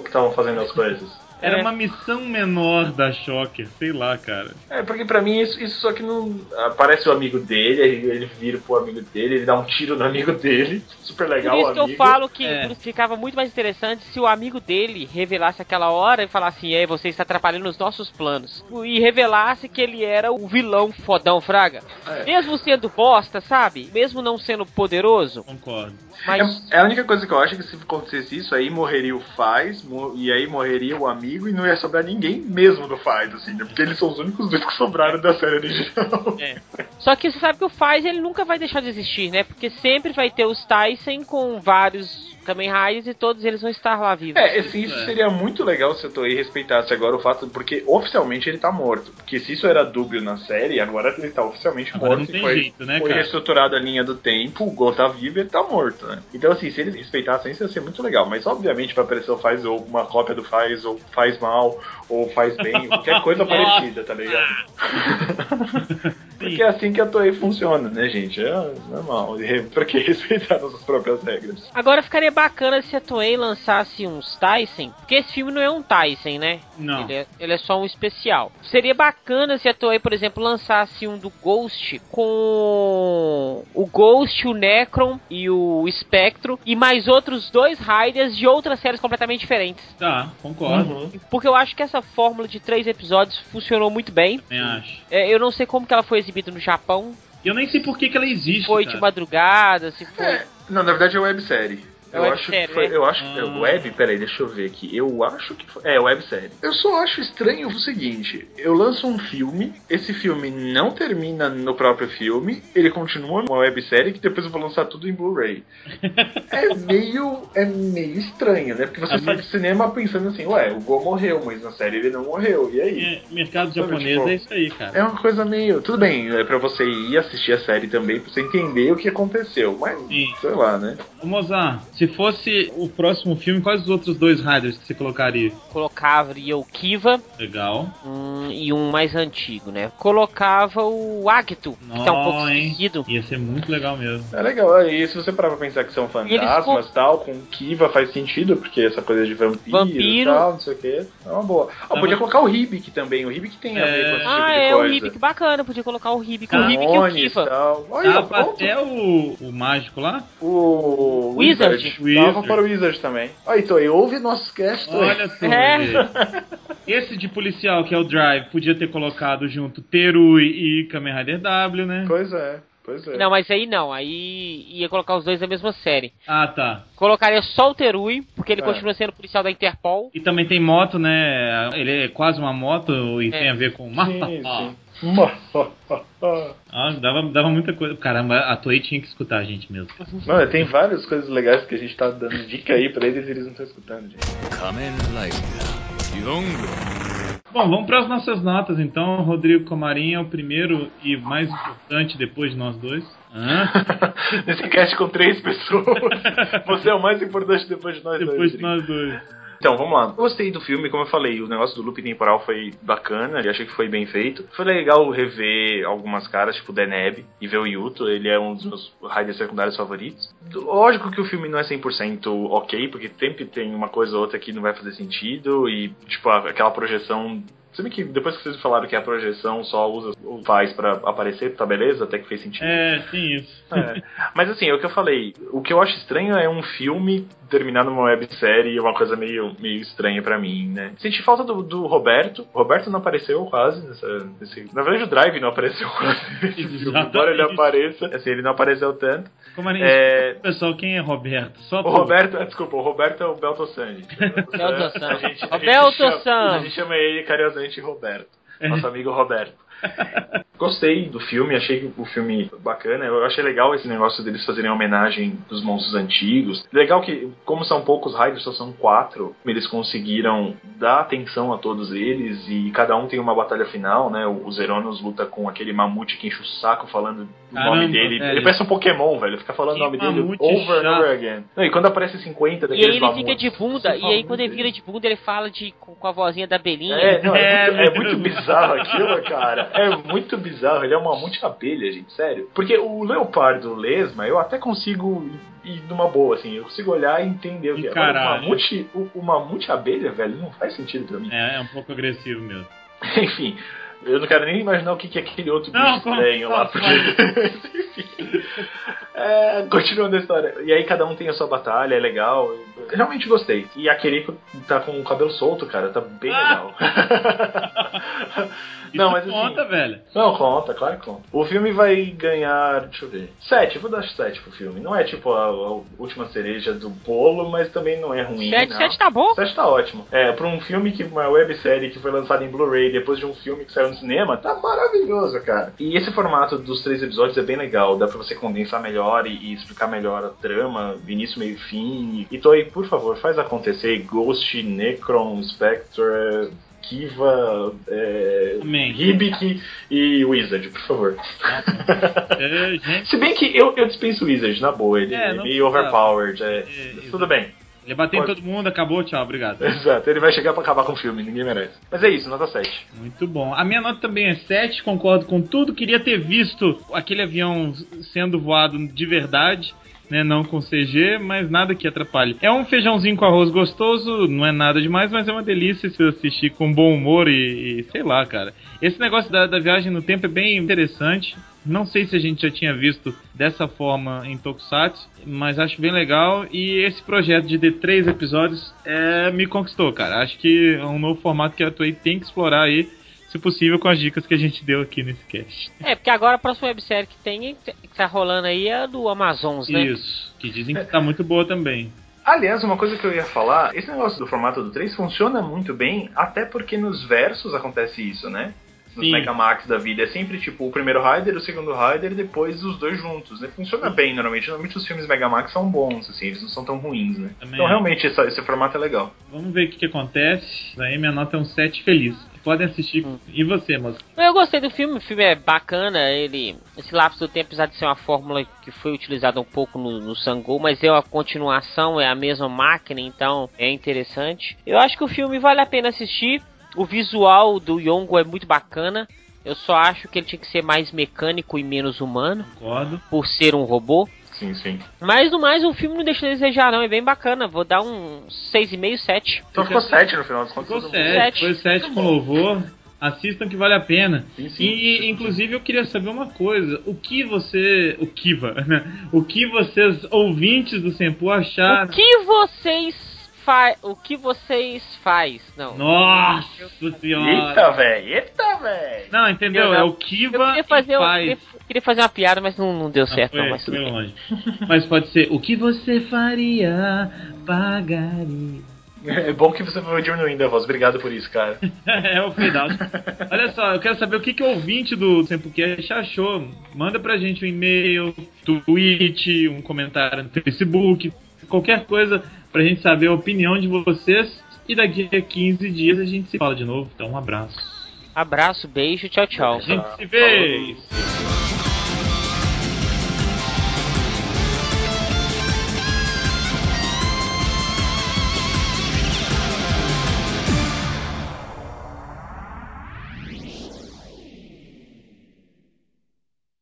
que estavam fazendo as coisas. Era É. uma missão menor da Shocker, sei lá, cara. É, porque pra mim isso, isso só que não. Aparece o amigo dele, aí ele vira pro amigo dele, ele dá um tiro no amigo dele. Super Por legal isso o que eu falo que É. por isso ficava muito mais interessante se o amigo dele revelasse aquela hora e falasse assim, "Ei, você está atrapalhando os nossos planos. E revelasse que ele era o vilão fodão, Fraga. É. Mesmo sendo bosta, sabe? Mesmo não sendo poderoso, Concordo. mas É, é a única coisa que eu acho é que se acontecesse isso, aí morreria o Faz, mo- e aí morreria o amigo, e não ia sobrar ninguém mesmo do Faz, assim, né? Porque eles são os únicos dois que sobraram da série original. É. Só que você sabe que o Faz ele nunca vai deixar de existir, né? Porque sempre vai ter os Tyson com vários Kamen Riders e todos eles vão estar lá vivos. É, assim, isso é. seria muito legal se a Toei respeitasse agora o fato, porque oficialmente ele tá morto. Porque se isso era dúbio na série, agora ele tá oficialmente Agora morto. não tem e foi, jeito, né, foi cara? reestruturada a linha do tempo, o Go tá vivo e ele tá morto, né? Então, assim, se eles respeitassem isso, ia ser muito legal. Mas, obviamente, pra aparecer o Faz ou uma cópia do Faz, ou Faz mal, ou Faz bem, qualquer coisa parecida, tá ligado? Porque é assim que a Toei funciona, né, gente? É normal. E Pra que respeitar nossas próprias regras? Agora ficaria bacana se a Toei lançasse uns Tyson, porque esse filme não é um Tyson, né? Não. Ele é, ele é só um especial. Seria bacana se a Toei, por exemplo, lançasse um do Ghost com o Ghost, o Necron e o Spectro e mais outros dois Riders de outras séries completamente diferentes. Tá, concordo. Uhum. Porque eu acho que essa fórmula de três episódios funcionou muito bem. Também acho. É, eu não sei como que ela foi exibida no Japão. Eu nem sei por que, que ela existe. Foi cara. de madrugada, se foi. É, não, na verdade é websérie. É Eu acho que foi. né? Eu acho. Ah. é Web? Peraí, deixa eu ver aqui. Eu acho que foi. É, websérie. Eu só acho estranho o seguinte: eu lanço um filme, esse filme não termina no próprio filme, ele continua uma websérie que depois eu vou lançar tudo em Blu-ray. é meio. É meio estranho, né? Porque você sai do cinema pensando assim, ué, o Go morreu, mas na série ele não morreu. E aí? É, mercado Sabe, japonês tipo, é isso aí, cara. É uma coisa meio. Tudo bem, é pra você ir assistir a série também, pra você entender o que aconteceu. Mas, Sim. sei lá, né? Ô, Mozart, se fosse o próximo filme, quais os outros dois Riders que você colocaria? Colocaria o Kiva, Legal. hum, e um mais antigo, né? Colocava o Agito, que tá um pouco hein? esquecido. Ia ser muito legal mesmo. É legal, e se você parar pra pensar que são fantasmas e tal, com Kiva faz sentido, porque essa coisa de vampiro, Vampiro. e tal, não sei o que, é uma boa. Ah, Tá, podia mas- colocar o Hibik também, o Hibik tem a ver É. com esse Ah, tipo de é, o coisa. Hibik bacana, podia colocar o Hibik, o Hibik e o Kiva. tal. Olha, Dava pronto. até o, o mágico lá? O Wizard. Dava para o Wizard também. Aí, então, e ouve nossos cast. Olha só. É. Esse de policial, que é o Drive, podia ter colocado junto Terui e Kamen Rider W, né? Pois é, pois é. Não, mas aí não, aí ia colocar os dois na mesma série. Ah, tá. Colocaria só o Terui, porque ele É. continua sendo policial da Interpol. E também tem moto, né? Ele é quase uma moto e tem a ver com Sim, sim ah, dava, dava muita coisa. Caramba, a Toei tinha que escutar a gente mesmo. Não, tem várias coisas legais que a gente tá dando dica aí pra eles e eles não estão escutando, gente. Bom, vamos para as nossas notas então. Rodrigo Comarim é o primeiro e mais importante depois de nós dois. Nesse cast com três pessoas, você é o mais importante depois de nós depois dois. Depois de nós dois. Então, vamos lá. Eu gostei do filme, como eu falei, o negócio do loop temporal foi bacana, e achei que foi bem feito. Foi legal rever algumas caras, tipo o Deneb, e ver o Yuto, ele é um dos meus riders secundários favoritos. Lógico que o filme não é 100% ok, porque sempre tem uma coisa ou outra que não vai fazer sentido, e, tipo, aquela projeção... Se bem que depois que vocês falaram que a projeção só usa faz pra aparecer, tá beleza, até que fez sentido. É, tem isso. É. Mas assim, é o que eu falei. O que eu acho estranho é um filme terminar numa websérie, é uma coisa meio, meio estranha pra mim, né? Senti falta do, do Roberto. O Roberto não apareceu quase nessa, nesse... Na verdade, o Drive não apareceu quase nesse filme. Embora ele apareça, assim, ele não apareceu tanto. Comarim, É... pessoal, quem é Roberto? Só O tu. Roberto, ah, desculpa, o Roberto é o Belto Sanji. Belto Sanji. A gente, a gente Roberto chama- Sanji. A gente chama ele carinhosamente Roberto. Nosso amigo Roberto. Gostei do filme, achei o filme bacana. Eu achei legal esse negócio deles fazerem homenagem dos monstros antigos. Legal que, como são poucos Riders, só são quatro, eles conseguiram dar atenção a todos eles e cada um tem uma batalha final, né? O Zeronos luta com aquele mamute que enche o saco falando o Caramba, nome dele. velho. Ele parece um Pokémon, velho. Ele fica falando Que o nome dele over and chato. over again. Não, e quando aparece 50 E daqueles aí ele mamutes, fica de bunda, e aí quando "Meu ele vira Deus". de bunda, ele fala de, com, com a vozinha da Belinha. É, não, é, É, muito, é muito bizarro aquilo, cara. É muito bizarro. Ele é uma mamute abelha, gente, sério. Porque o leopardo lesma, eu até consigo ir numa boa, assim. Eu consigo olhar e entender o que é. O mamute, o mamute abelha, velho, não faz sentido pra mim. É, é um pouco agressivo mesmo. Enfim. Eu não quero nem imaginar o que que é aquele outro Não, bicho estranho lá. Porque... Enfim. É, continuando a história. E aí cada um tem a sua batalha, é legal. Realmente gostei. E a Kiriko tá com o cabelo solto, cara. Tá bem legal. Não, mas assim- conta, velho. Não, conta, claro que conta. O filme vai ganhar, deixa eu ver, sete, eu vou dar sete pro filme. Não é tipo a, a última cereja do bolo, mas também não é ruim. Sete, não. sete tá bom. Sete tá ótimo. É, pra um filme que, uma websérie que foi lançada em Blu-ray depois de um filme que saiu no cinema, tá maravilhoso, cara. E esse formato dos três episódios é bem legal, dá pra você condensar melhor e, e explicar melhor a trama, início, meio e fim. E Por favor, faz acontecer Ghost, Necron, Spectre, Kiva, é. Hibiki e Wizard, por favor. É, gente, Se bem que eu, eu dispenso Wizard, na boa, ele É, é, meio overpowered, é, É, tudo bem. ele bateu em todo mundo, acabou, tchau, obrigado. Exato, ele vai chegar pra acabar com o filme, ninguém merece. Mas é isso, nota 7. Muito bom. A minha nota também é 7, concordo com tudo. Queria ter visto aquele avião sendo voado de verdade. Né, não com CG, mas nada que atrapalhe. É um feijãozinho com arroz gostoso, não é nada demais, mas é uma delícia se assistir com bom humor e, e sei lá, cara. Esse negócio da, da viagem no tempo é bem interessante. Não sei se a gente já tinha visto dessa forma em Tokusatsu, mas acho bem legal. E esse projeto de ter três episódios é, me conquistou, cara. Acho que é um novo formato que a Toei tem que explorar aí, se possível, com as dicas que a gente deu aqui nesse cast. É, porque agora a próxima websérie que tem, que tá rolando aí é a do Amazons, né? Isso, que dizem que tá muito boa também. Aliás, uma coisa que eu ia falar, esse negócio do formato do 3 funciona muito bem, até porque nos versos acontece isso, né? Nos Sim. Megamax da vida. É sempre tipo o primeiro Rider, o segundo Rider e depois os dois juntos, né? Funciona bem normalmente. Normalmente os filmes Megamax são bons, assim, eles não são tão ruins, né? Também então é. realmente essa- esse formato é legal. Vamos ver o que, que acontece. Aí minha nota é um 7 feliz. Podem assistir. E você, moça? Eu gostei do filme, o filme é bacana, ele. Esse lapso do tempo, apesar de ser uma fórmula que foi utilizada um pouco no, no Sangô, mas é a continuação, é a mesma máquina, então é interessante. Eu acho que o filme vale a pena assistir. O visual do Yongo é muito bacana. Eu só acho que ele tinha que ser mais mecânico e menos humano. Concordo. Por ser um robô. Sim, sim. Mas no mais, o filme não deixa a desejar, não. É bem bacana. Vou dar um 6,5, 7. Então ficou 7 no final das contas. Ficou 7, foi 7 com louvor. Assistam que vale a pena. Sim, sim. E, inclusive, eu queria saber uma coisa. O que você... O Kiva, né? O que vocês, ouvintes do Sempu, acharam... O que vocês fa... O que vocês faz? Não. Nossa senhora. Eita, velho. Eita, velho. Não, entendeu? Eu É não- o Kiva Eu queria fazer, faz. queria, queria fazer uma piada, mas não, não deu certo, foi, não. Mas tudo foi longe. Mas pode ser o que você faria, pagaria. É bom que você foi diminuindo a voz. Obrigado por isso, cara. é o final. Olha só, eu quero saber o que, que o ouvinte do Sempocast achou. Manda pra gente um e-mail, tweet, um comentário no Facebook, qualquer coisa pra gente saber a opinião de vocês. E daqui a 15 dias a gente se fala de novo. Então, um abraço. Abraço, beijo, tchau, tchau. A gente se vê.